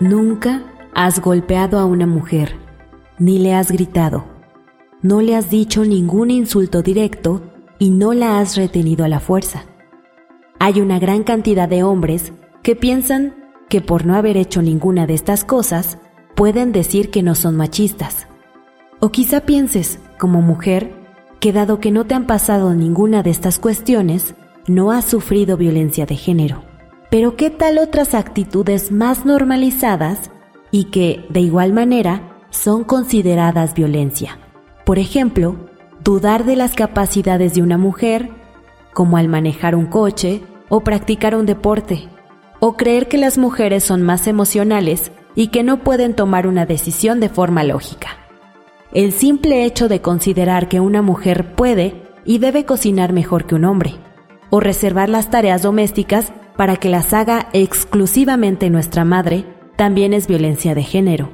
Nunca has golpeado a una mujer, ni le has gritado. No le has dicho ningún insulto directo y no la has retenido a la fuerza. Hay una gran cantidad de hombres que piensan que por no haber hecho ninguna de estas cosas, pueden decir que no son machistas. O quizá pienses, como mujer, que dado que no te han pasado ninguna de estas cuestiones, no has sufrido violencia de género. Pero ¿qué tal otras actitudes más normalizadas y que, de igual manera, son consideradas violencia? Por ejemplo, dudar de las capacidades de una mujer, como al manejar un coche o practicar un deporte, o creer que las mujeres son más emocionales y que no pueden tomar una decisión de forma lógica. El simple hecho de considerar que una mujer puede y debe cocinar mejor que un hombre, o reservar las tareas domésticas para que las haga exclusivamente nuestra madre, también es violencia de género.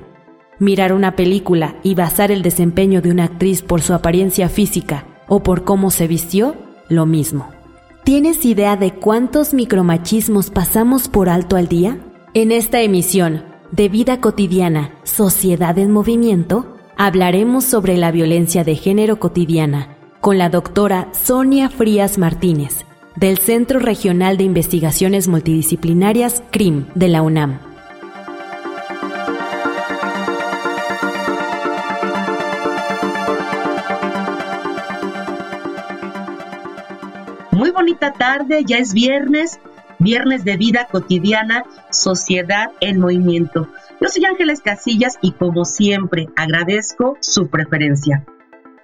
Mirar una película y basar el desempeño de una actriz por su apariencia física o por cómo se vistió, lo mismo. ¿Tienes idea de cuántos micromachismos pasamos por alto al día? En esta emisión de Vida Cotidiana, Sociedad en Movimiento, hablaremos sobre la violencia de género cotidiana con la doctora Sonia Frías Martínez, del Centro Regional de Investigaciones Multidisciplinarias CRIM de la UNAM. Muy bonita tarde, ya es viernes, viernes de vida cotidiana, sociedad en movimiento. Yo soy Ángeles Casillas y como siempre agradezco su preferencia.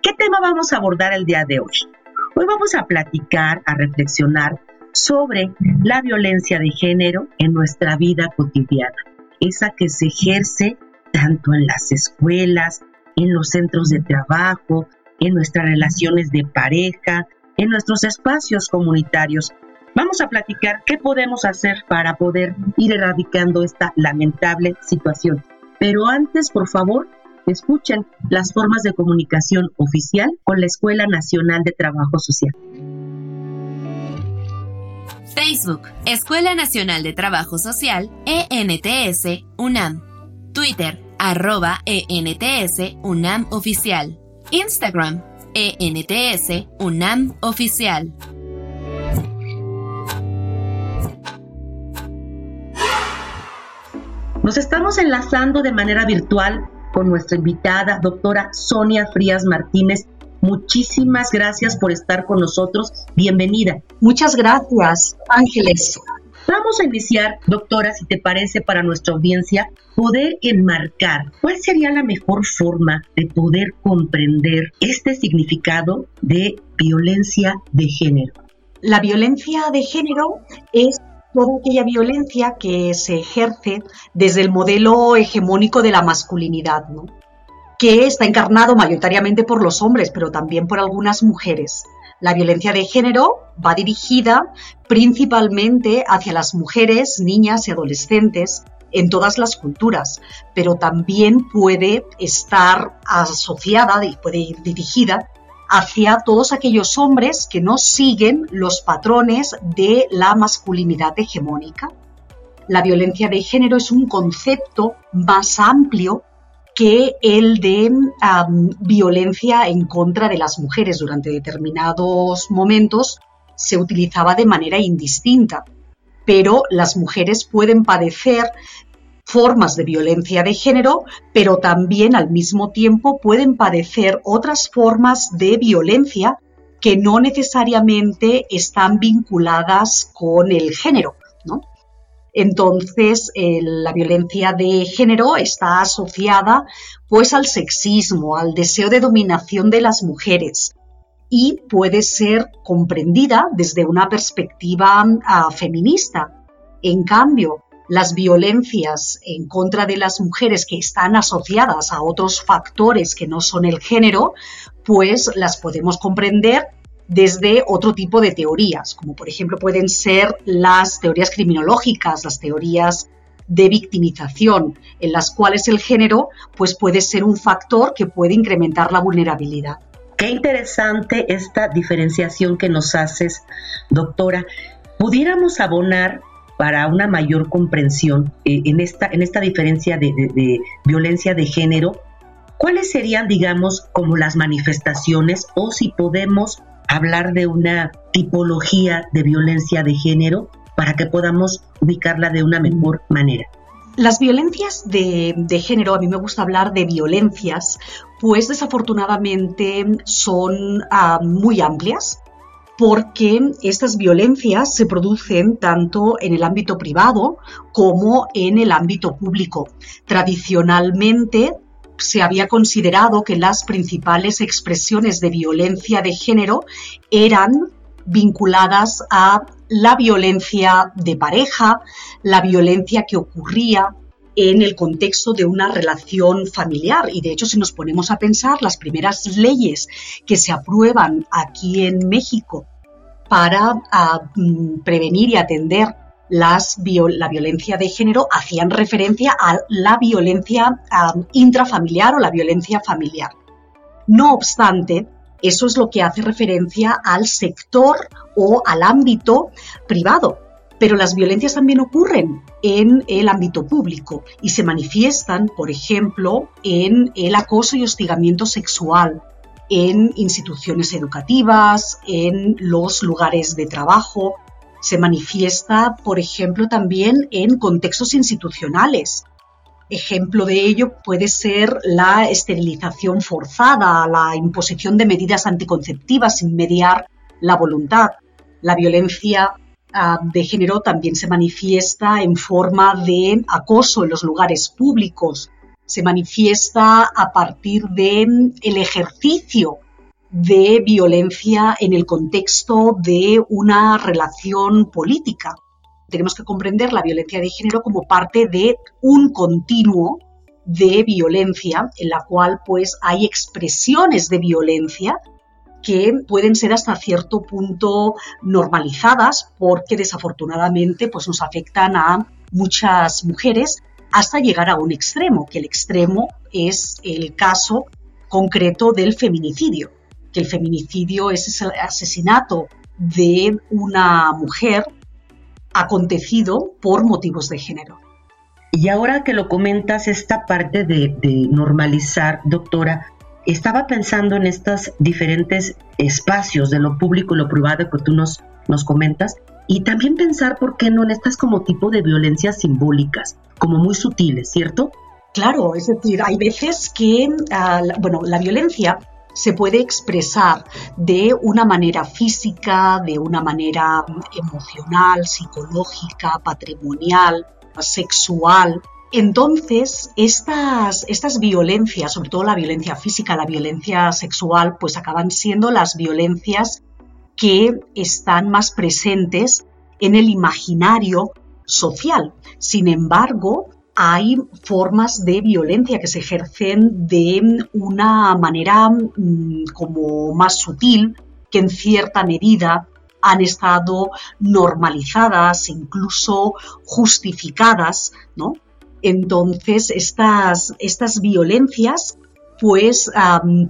¿Qué tema vamos a abordar el día de hoy? Hoy vamos a platicar, a reflexionar sobre la violencia de género en nuestra vida cotidiana, esa que se ejerce tanto en las escuelas, en los centros de trabajo, en nuestras relaciones de pareja, en nuestros espacios comunitarios. Vamos a platicar qué podemos hacer para poder ir erradicando esta lamentable situación. Pero antes, por favor, escuchen las formas de comunicación oficial con la Escuela Nacional de Trabajo Social. Facebook, Escuela Nacional de Trabajo Social, ENTS, UNAM. Twitter, arroba ENTS, UNAM Oficial. Instagram, ENTS UNAM Oficial. Nos estamos enlazando de manera virtual con nuestra invitada, doctora Sonia Frías Martínez. Muchísimas gracias por estar con nosotros. Bienvenida. Muchas gracias, Ángeles. Vamos a iniciar, doctora, si te parece, para nuestra audiencia, poder enmarcar cuál sería la mejor forma de poder comprender este significado de violencia de género. La violencia de género es toda aquella violencia que se ejerce desde el modelo hegemónico de la masculinidad, ¿no? que está encarnado mayoritariamente por los hombres, pero también por algunas mujeres. La violencia de género va dirigida principalmente hacia las mujeres, niñas y adolescentes en todas las culturas, pero también puede estar asociada y puede ir dirigida hacia todos aquellos hombres que no siguen los patrones de la masculinidad hegemónica. La violencia de género es un concepto más amplio que el de violencia en contra de las mujeres. Durante determinados momentos se utilizaba de manera indistinta, pero las mujeres pueden padecer formas de violencia de género, pero también al mismo tiempo pueden padecer otras formas de violencia que no necesariamente están vinculadas con el género. Entonces, la violencia de género está asociada pues al sexismo, al deseo de dominación de las mujeres, y puede ser comprendida desde una perspectiva ah, feminista. En cambio, las violencias en contra de las mujeres que están asociadas a otros factores que no son el género, pues las podemos comprender desde otro tipo de teorías, como por ejemplo pueden ser las teorías criminológicas, las teorías de victimización, en las cuales el género pues puede ser un factor que puede incrementar la vulnerabilidad. Qué interesante esta diferenciación que nos haces, doctora. ¿Pudiéramos abonar para una mayor comprensión eh, en, esta, en esta diferencia de, de violencia de género? ¿Cuáles serían, digamos, como las manifestaciones o si podemos hablar de una tipología de violencia de género para que podamos ubicarla de una mejor manera. Las violencias de, género, a mí me gusta hablar de violencias, pues desafortunadamente son ah, muy amplias porque estas violencias se producen tanto en el ámbito privado como en el ámbito público. Tradicionalmente se había considerado que las principales expresiones de violencia de género eran vinculadas a la violencia de pareja, la violencia que ocurría en el contexto de una relación familiar. Y de hecho, si nos ponemos a pensar, las primeras leyes que se aprueban aquí en México para ah, mm, prevenir y atender las, la violencia de género hacían referencia a la violencia intrafamiliar o la violencia familiar. No obstante, eso es lo que hace referencia al sector o al ámbito privado. Pero las violencias también ocurren en el ámbito público y se manifiestan, por ejemplo, en el acoso y hostigamiento sexual, en instituciones educativas, en los lugares de trabajo, se manifiesta, por ejemplo, también en contextos institucionales. Ejemplo de ello puede ser la esterilización forzada, la imposición de medidas anticonceptivas sin mediar la voluntad. La violencia de género también se manifiesta en forma de acoso en los lugares públicos, se manifiesta a partir del el ejercicio de violencia en el contexto de una relación política. Tenemos que comprender la violencia de género como parte de un continuo de violencia en la cual pues hay expresiones de violencia que pueden ser hasta cierto punto normalizadas porque desafortunadamente pues nos afectan a muchas mujeres hasta llegar a un extremo, que el extremo es el caso concreto del feminicidio que el feminicidio es el asesinato de una mujer acontecido por motivos de género. Y ahora que lo comentas, esta parte de, normalizar, doctora, estaba pensando en estos diferentes espacios de lo público y lo privado que tú nos, nos comentas, y también pensar, ¿por qué no?, en estas como tipo de violencias simbólicas, como muy sutiles, ¿cierto? Claro, es decir, hay veces que, ah, bueno, la violencia se puede expresar de una manera física, de una manera emocional, psicológica, patrimonial, sexual. Entonces, estas, estas violencias, sobre todo la violencia física, la violencia sexual, pues acaban siendo las violencias que están más presentes en el imaginario social. Sin embargo, hay formas de violencia que se ejercen de una manera mm, como más sutil, que en cierta medida han estado normalizadas, incluso justificadas, ¿no? Entonces, estas, estas violencias pues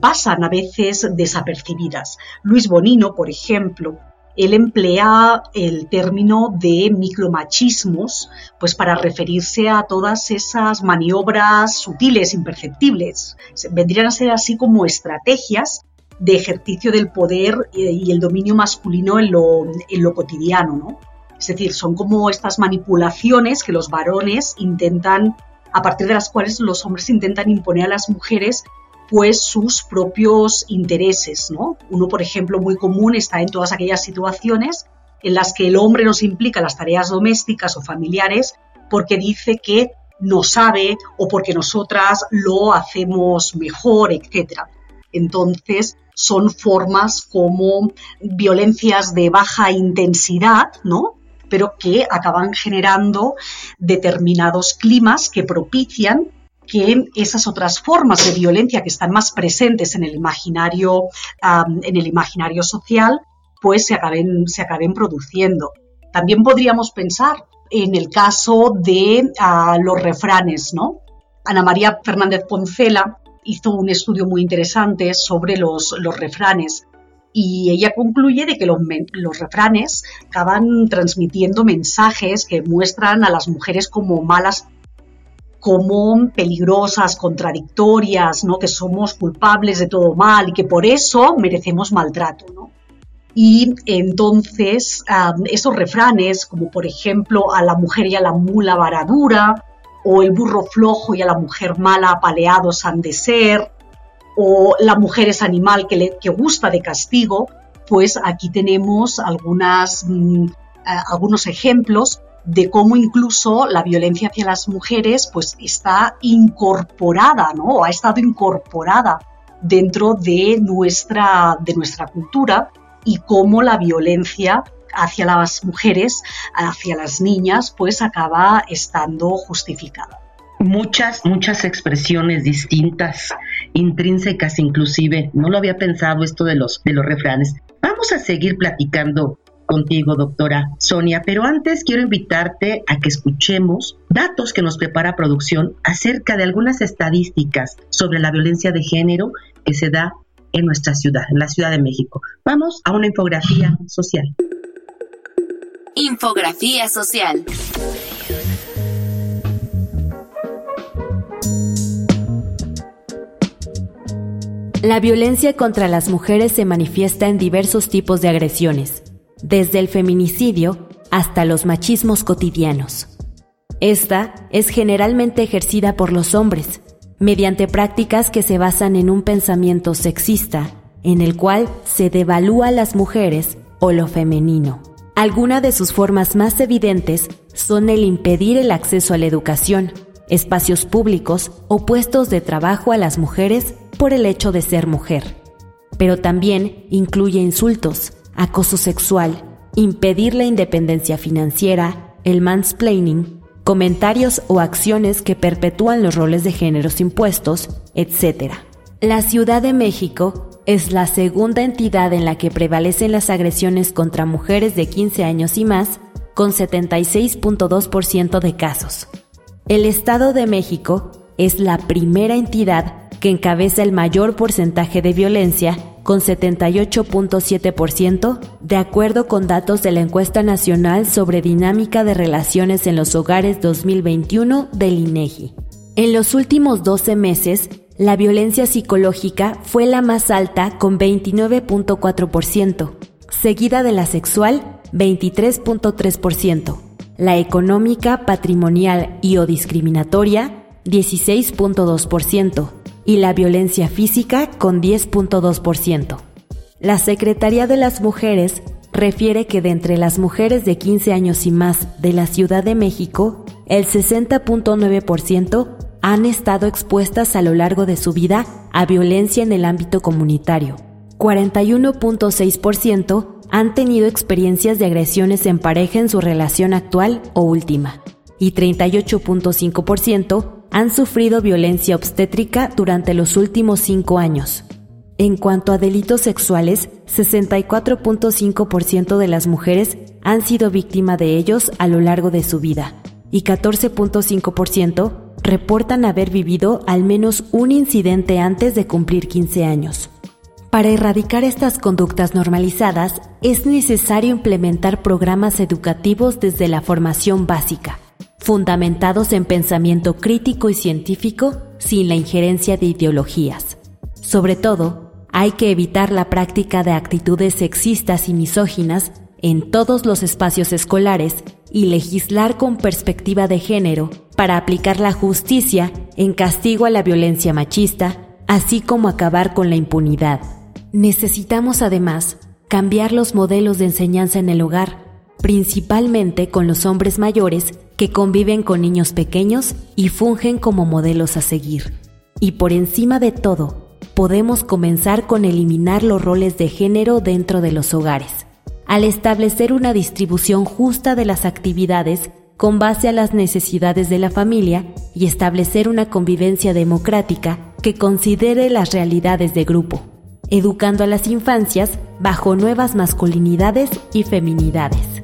pasan a veces desapercibidas. Luis Bonino, por ejemplo, él emplea el término de micromachismos pues para referirse a todas esas maniobras sutiles, imperceptibles. Vendrían a ser así como estrategias de ejercicio del poder eh, y el dominio masculino en lo, en lo cotidiano, ¿no? Es decir, son como estas manipulaciones que los varones intentan, a partir de las cuales los hombres intentan imponer a las mujeres pues sus propios intereses, ¿no? Uno, por ejemplo, muy común está en todas aquellas situaciones en las que el hombre nos implica las tareas domésticas o familiares porque dice que no sabe o porque nosotras lo hacemos mejor, etc. Entonces, son formas como violencias de baja intensidad, ¿no? Pero que acaban generando determinados climas que propician que esas otras formas de violencia que están más presentes en el imaginario, en el imaginario social, pues se acaben, se acaben produciendo. También podríamos pensar en el caso de ah, los refranes, ¿no? Ana María Fernández Poncela hizo un estudio muy interesante sobre los, los refranes y ella concluye de que los, refranes acaban transmitiendo mensajes que muestran a las mujeres como malas, como peligrosas, contradictorias, ¿no? que somos culpables de todo mal y que por eso merecemos maltrato. ¿no? Y entonces esos refranes, como por ejemplo a la mujer y a la mula varadura, o el burro flojo y a la mujer mala apaleados han de ser, o la mujer es animal que, le, que gusta de castigo, pues aquí tenemos algunas, mm, algunos ejemplos de cómo incluso la violencia hacia las mujeres pues está incorporada, ¿no? O ha estado incorporada dentro de nuestra, de nuestra cultura y cómo la violencia hacia las mujeres, hacia las niñas, pues acaba estando justificada. Muchas, muchas expresiones distintas, intrínsecas inclusive. No lo había pensado esto de los, de los refranes. Vamos a seguir platicando contigo, doctora Sonia, pero antes quiero invitarte a que escuchemos datos que nos prepara producción acerca de algunas estadísticas sobre la violencia de género que se da en nuestra ciudad, en la Ciudad de México. Vamos a una infografía social. Infografía social. La violencia contra las mujeres se manifiesta en diversos tipos de agresiones, desde el feminicidio hasta los machismos cotidianos. Esta es generalmente ejercida por los hombres, mediante prácticas que se basan en un pensamiento sexista, en el cual se devalúa a las mujeres o lo femenino. Algunas de sus formas más evidentes son el impedir el acceso a la educación, espacios públicos o puestos de trabajo a las mujeres por el hecho de ser mujer. Pero también incluye insultos, acoso sexual, impedir la independencia financiera, el mansplaining, comentarios o acciones que perpetúan los roles de géneros impuestos, etc. La Ciudad de México es la segunda entidad en la que prevalecen las agresiones contra mujeres de 15 años y más, con 76.2% de casos. El Estado de México es la primera entidad que encabeza el mayor porcentaje de violencia, con 78.7%, de acuerdo con datos de la Encuesta Nacional sobre Dinámica de Relaciones en los Hogares 2021 del INEGI. En los últimos 12 meses, la violencia psicológica fue la más alta con 29.4%, seguida de la sexual 23.3%, la económica, patrimonial y o discriminatoria 16.2% y la violencia física con 10.2%. La Secretaría de las Mujeres refiere que de entre las mujeres de 15 años y más de la Ciudad de México, el 60.9% han estado expuestas a lo largo de su vida a violencia en el ámbito comunitario. 41.6% han tenido experiencias de agresiones en pareja en su relación actual o última. Y 38.5% han sufrido violencia obstétrica durante los últimos cinco años. En cuanto a delitos sexuales, 64.5% de las mujeres han sido víctima de ellos a lo largo de su vida y 14.5% reportan haber vivido al menos un incidente antes de cumplir 15 años. Para erradicar estas conductas normalizadas, es necesario implementar programas educativos desde la formación básica, fundamentados en pensamiento crítico y científico sin la injerencia de ideologías. Sobre todo, hay que evitar la práctica de actitudes sexistas y misóginas en todos los espacios escolares y legislar con perspectiva de género para aplicar la justicia en castigo a la violencia machista, así como acabar con la impunidad. Necesitamos además cambiar los modelos de enseñanza en el hogar, principalmente con los hombres mayores que conviven con niños pequeños y fungen como modelos a seguir. Y por encima de todo, podemos comenzar con eliminar los roles de género dentro de los hogares, al establecer una distribución justa de las actividades con base a las necesidades de la familia y establecer una convivencia democrática que considere las realidades de grupo, educando a las infancias bajo nuevas masculinidades y feminidades.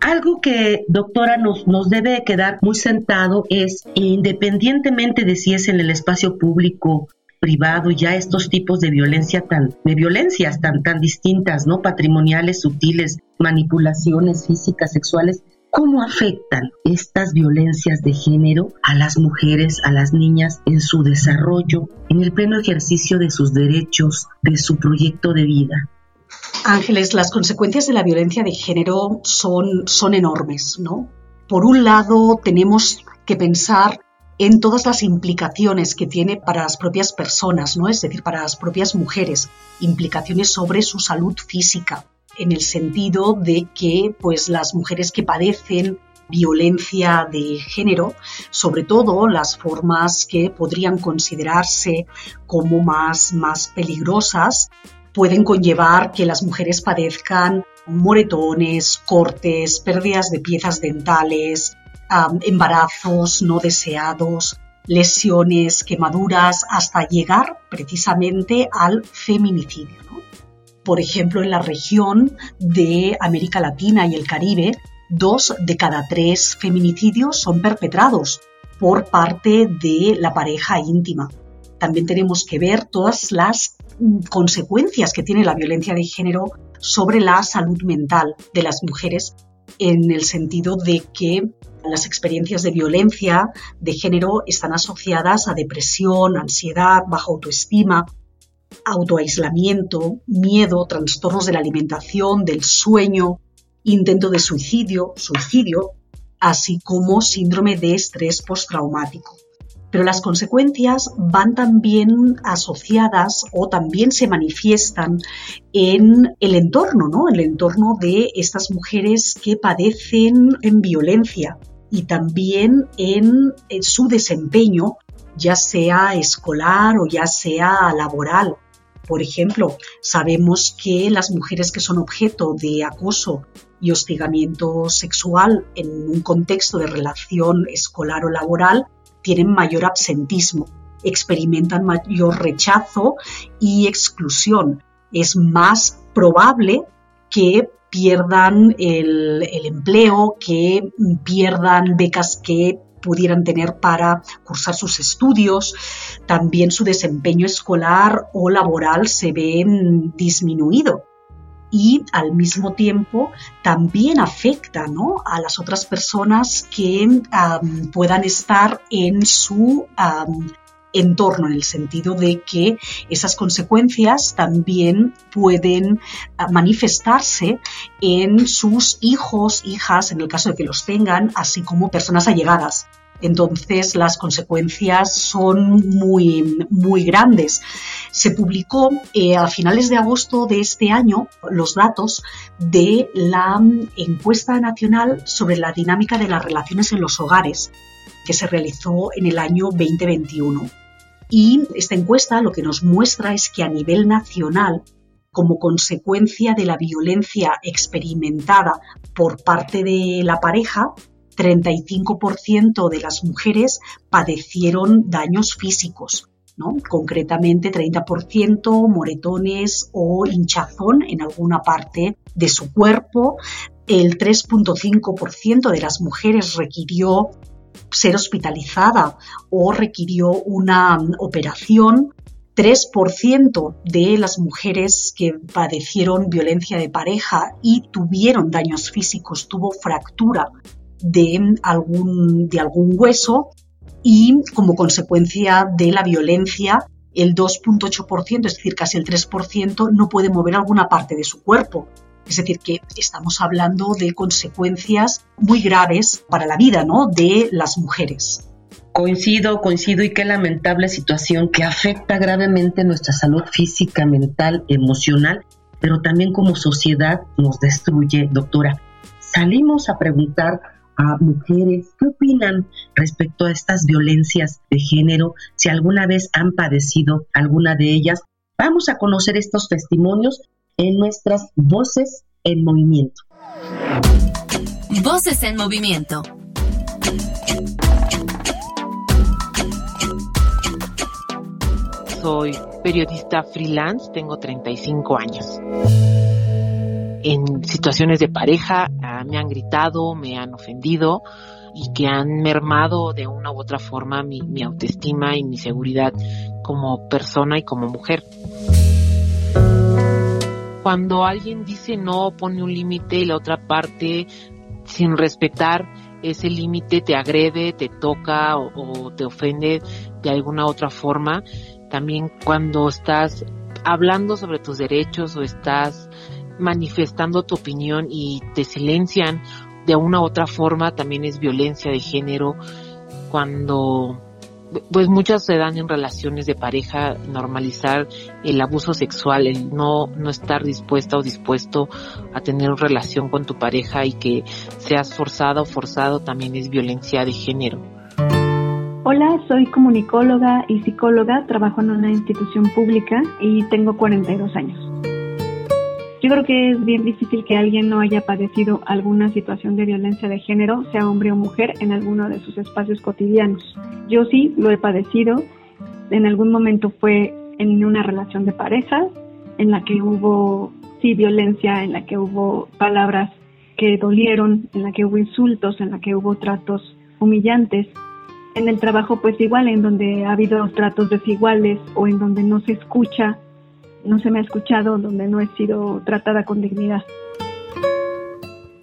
Algo que, doctora, nos, nos debe quedar muy sentado es, independientemente de si es en el espacio público privado ya estos tipos de violencia tan de violencias tan tan distintas, ¿no? patrimoniales, sutiles, manipulaciones físicas, sexuales, ¿Cómo afectan estas violencias de género a las mujeres, a las niñas en su desarrollo, en el pleno ejercicio de sus derechos, de su proyecto de vida? Ángeles, las consecuencias de la violencia de género son, son enormes, ¿no? Por un lado, tenemos que pensar en todas las implicaciones que tiene para las propias personas, ¿no? Es decir, para las propias mujeres, implicaciones sobre su salud física, en el sentido de que pues las mujeres que padecen violencia de género, sobre todo las formas que podrían considerarse como más, más peligrosas, pueden conllevar que las mujeres padezcan moretones, cortes, pérdidas de piezas dentales, embarazos no deseados, lesiones, quemaduras, hasta llegar precisamente al feminicidio. Por ejemplo, en la región de América Latina y el Caribe, dos de cada tres feminicidios son perpetrados por parte de la pareja íntima. También tenemos que ver todas las mm, consecuencias que tiene la violencia de género sobre la salud mental de las mujeres en el sentido de que las experiencias de violencia de género están asociadas a depresión, ansiedad, baja autoestima, autoaislamiento, miedo, trastornos de la alimentación, del sueño, intento de suicidio, suicidio, así como síndrome de estrés postraumático. Pero las consecuencias van también asociadas o también se manifiestan en el entorno, ¿no? El entorno de estas mujeres que padecen en violencia y también en, su desempeño, ya sea escolar o ya sea laboral. Por ejemplo, sabemos que las mujeres que son objeto de acoso y hostigamiento sexual en un contexto de relación escolar o laboral tienen mayor absentismo, experimentan mayor rechazo y exclusión. Es más probable que pierdan el, empleo, que pierdan becas que pudieran tener para cursar sus estudios, también su desempeño escolar o laboral se ve disminuido y al mismo tiempo también afecta a las otras personas que puedan estar en su entorno, en el sentido de que esas consecuencias también pueden ah, manifestarse en sus hijos, hijas, en el caso de que los tengan, así como personas allegadas. Entonces las consecuencias son muy, muy grandes. Se publicó eh, a finales de agosto de este año los datos de la encuesta nacional sobre la dinámica de las relaciones en los hogares que se realizó en el año 2021. Y esta encuesta lo que nos muestra es que a nivel nacional, como consecuencia de la violencia experimentada por parte de la pareja, 35% de las mujeres padecieron daños físicos, ¿no? concretamente 30% moretones o hinchazón en alguna parte de su cuerpo, el 3.5% de las mujeres requirió ser hospitalizada o requirió una operación. 3% de las mujeres que padecieron violencia de pareja y tuvieron daños físicos, tuvo fractura de algún, hueso y como consecuencia de la violencia el 2.8%, es decir, casi el 3%, no puede mover alguna parte de su cuerpo. Es decir, que estamos hablando de consecuencias muy graves para la vida ¿no? de las mujeres. Coincido, coincido y qué lamentable situación que afecta gravemente nuestra salud física, mental, emocional, pero también como sociedad nos destruye, doctora. Salimos a preguntar a mujeres. ¿Qué opinan respecto a estas violencias de género? Si alguna vez han padecido alguna de ellas. Vamos a conocer estos testimonios en nuestras Voces en Movimiento. Voces en Movimiento. Soy periodista freelance, tengo 35 años en situaciones de pareja ah, me han gritado, me han ofendido y que han mermado de una u otra forma mi, autoestima y mi seguridad como persona y como mujer. Cuando alguien dice no, pone un límite y la otra parte, sin respetar ese límite, te agrede, te toca o, o te ofende de alguna otra forma, también cuando estás hablando sobre tus derechos o estás manifestando tu opinión y te silencian de una u otra forma también es violencia de género cuando pues muchas se dan en relaciones de pareja normalizar el abuso sexual el no no estar dispuesta o dispuesto a tener una relación con tu pareja y que seas forzada o forzado también es violencia de género Hola, soy comunicóloga y psicóloga, trabajo en una institución pública y tengo 42 años. Yo creo que es bien difícil que alguien no haya padecido alguna situación de violencia de género, sea hombre o mujer, en alguno de sus espacios cotidianos. Yo sí lo he padecido. En algún momento fue en una relación de pareja, en la que hubo, sí, violencia, en la que hubo palabras que dolieron, en la que hubo insultos, en la que hubo tratos humillantes. En el trabajo, pues igual, en donde ha habido tratos desiguales o en donde no se escucha no se me ha escuchado, donde no he sido tratada con dignidad.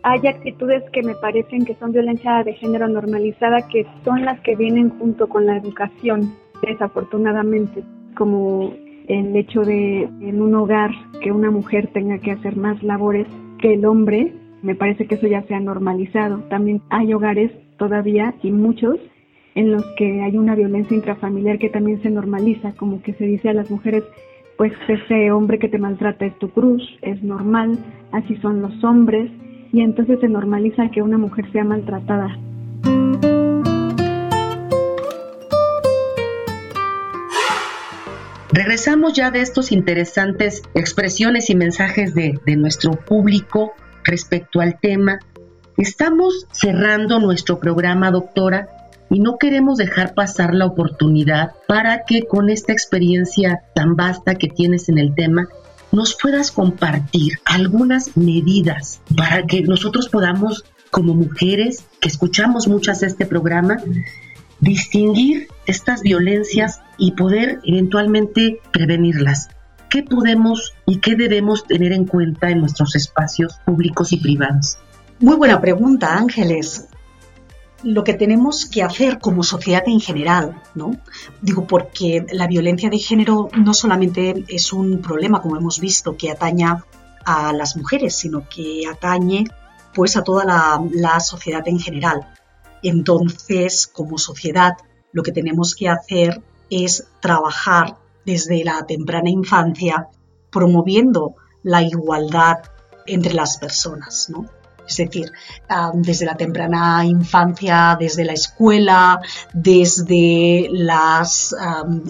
Hay actitudes que me parecen que son violencia de género normalizada, que son las que vienen junto con la educación, desafortunadamente, como el hecho de en un hogar que una mujer tenga que hacer más labores que el hombre, me parece que eso ya se ha normalizado. También hay hogares todavía y muchos en los que hay una violencia intrafamiliar que también se normaliza, como que se dice a las mujeres pues ese hombre que te maltrata es tu cruz, es normal, así son los hombres, y entonces se normaliza que una mujer sea maltratada. Regresamos ya de estos interesantes expresiones y mensajes de, de nuestro público respecto al tema. Estamos cerrando nuestro programa, doctora, y no queremos dejar pasar la oportunidad para que con esta experiencia tan vasta que tienes en el tema, nos puedas compartir algunas medidas para que nosotros podamos, como mujeres que escuchamos muchas este programa, distinguir estas violencias y poder eventualmente prevenirlas. ¿Qué podemos y qué debemos tener en cuenta en nuestros espacios públicos y privados? Muy buena pregunta, Ángeles lo que tenemos que hacer como sociedad en general, ¿no? Digo, porque la violencia de género no solamente es un problema, como hemos visto, que ataña a las mujeres, sino que atañe pues a toda la, la sociedad en general. Entonces, como sociedad, lo que tenemos que hacer es trabajar desde la temprana infancia promoviendo la igualdad entre las personas, ¿no? Es decir, desde la temprana infancia, desde la escuela, desde las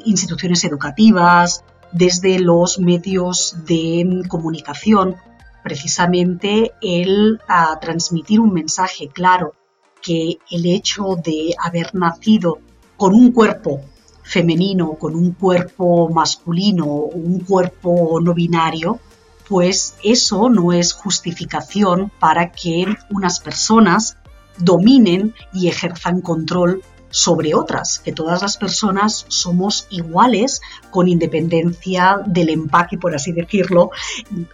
instituciones educativas, desde los medios de comunicación, precisamente el transmitir un mensaje claro que el hecho de haber nacido con un cuerpo femenino, con un cuerpo masculino, un cuerpo no binario, pues eso no es justificación para que unas personas dominen y ejerzan control sobre otras, que todas las personas somos iguales con independencia del empaque, por así decirlo,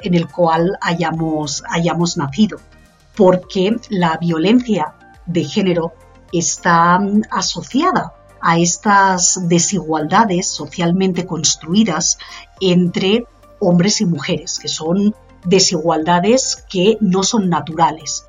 en el cual hayamos, hayamos nacido. Porque la violencia de género está asociada a estas desigualdades socialmente construidas entre hombres y mujeres, que son desigualdades que no son naturales,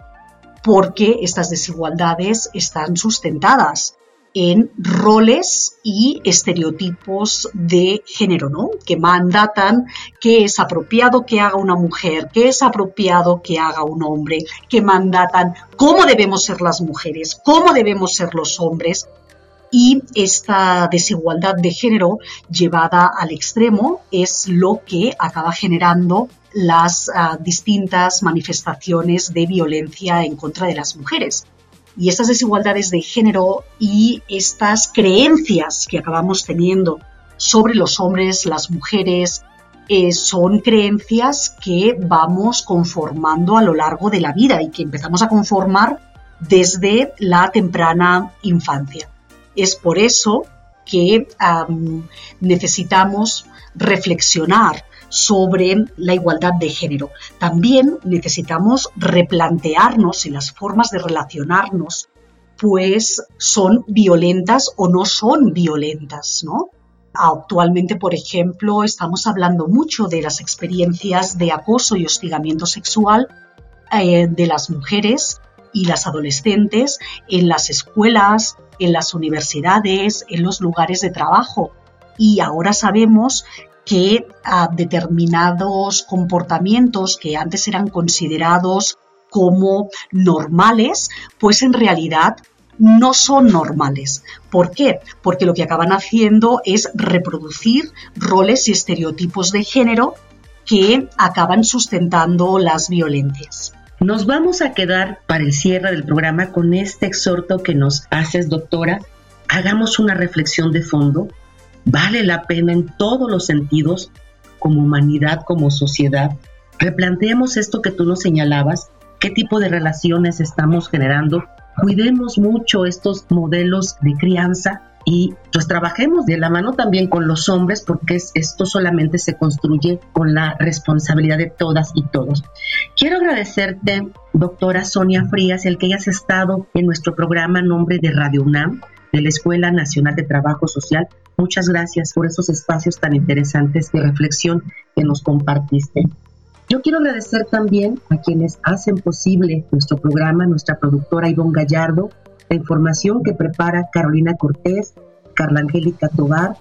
porque estas desigualdades están sustentadas en roles y estereotipos de género, ¿no? Que mandatan qué es apropiado que haga una mujer, qué es apropiado que haga un hombre, que mandatan cómo debemos ser las mujeres, cómo debemos ser los hombres. Y esta desigualdad de género llevada al extremo es lo que acaba generando las ah, distintas manifestaciones de violencia en contra de las mujeres. Y estas desigualdades de género y estas creencias que acabamos teniendo sobre los hombres, las mujeres, eh, son creencias que vamos conformando a lo largo de la vida y que empezamos a conformar desde la temprana infancia. Es por eso que necesitamos reflexionar sobre la igualdad de género. También necesitamos replantearnos si las formas de relacionarnos pues son violentas o no son violentas, ¿no? Actualmente, por ejemplo, estamos hablando mucho de las experiencias de acoso y hostigamiento sexual eh, de las mujeres y las adolescentes en las escuelas, en las universidades, en los lugares de trabajo. Y ahora sabemos que a determinados comportamientos que antes eran considerados como normales, pues en realidad no son normales. ¿Por qué? Porque lo que acaban haciendo es reproducir roles y estereotipos de género que acaban sustentando las violencias. Nos vamos a quedar para el cierre del programa con este exhorto que nos haces, doctora. Hagamos una reflexión de fondo Vale la pena en todos los sentidos, como humanidad, como sociedad. Replanteemos esto que tú nos señalabas, qué tipo de relaciones estamos generando. Cuidemos mucho estos modelos de crianza y pues trabajemos de la mano también con los hombres porque esto solamente se construye con la responsabilidad de todas y todos. Quiero agradecerte, doctora Sonia Frías, el que hayas estado en nuestro programa Nombre de Radio UNAM de la Escuela Nacional de Trabajo Social. Muchas gracias por esos espacios tan interesantes de reflexión que nos compartiste. Yo quiero agradecer también a quienes hacen posible nuestro programa, nuestra productora Ivonne Gallardo, la información que prepara Carolina Cortés, Carla Angélica Tobar,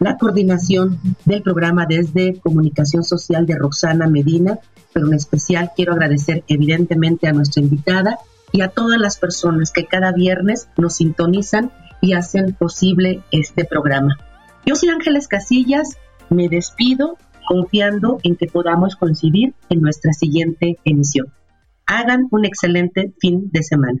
la coordinación del programa desde Comunicación Social de Roxana Medina, pero en especial quiero agradecer evidentemente a nuestra invitada y a todas las personas que cada viernes nos sintonizan y hacen posible este programa. Yo soy Ángeles Casillas, me despido confiando en que podamos coincidir en nuestra siguiente emisión. Hagan un excelente fin de semana.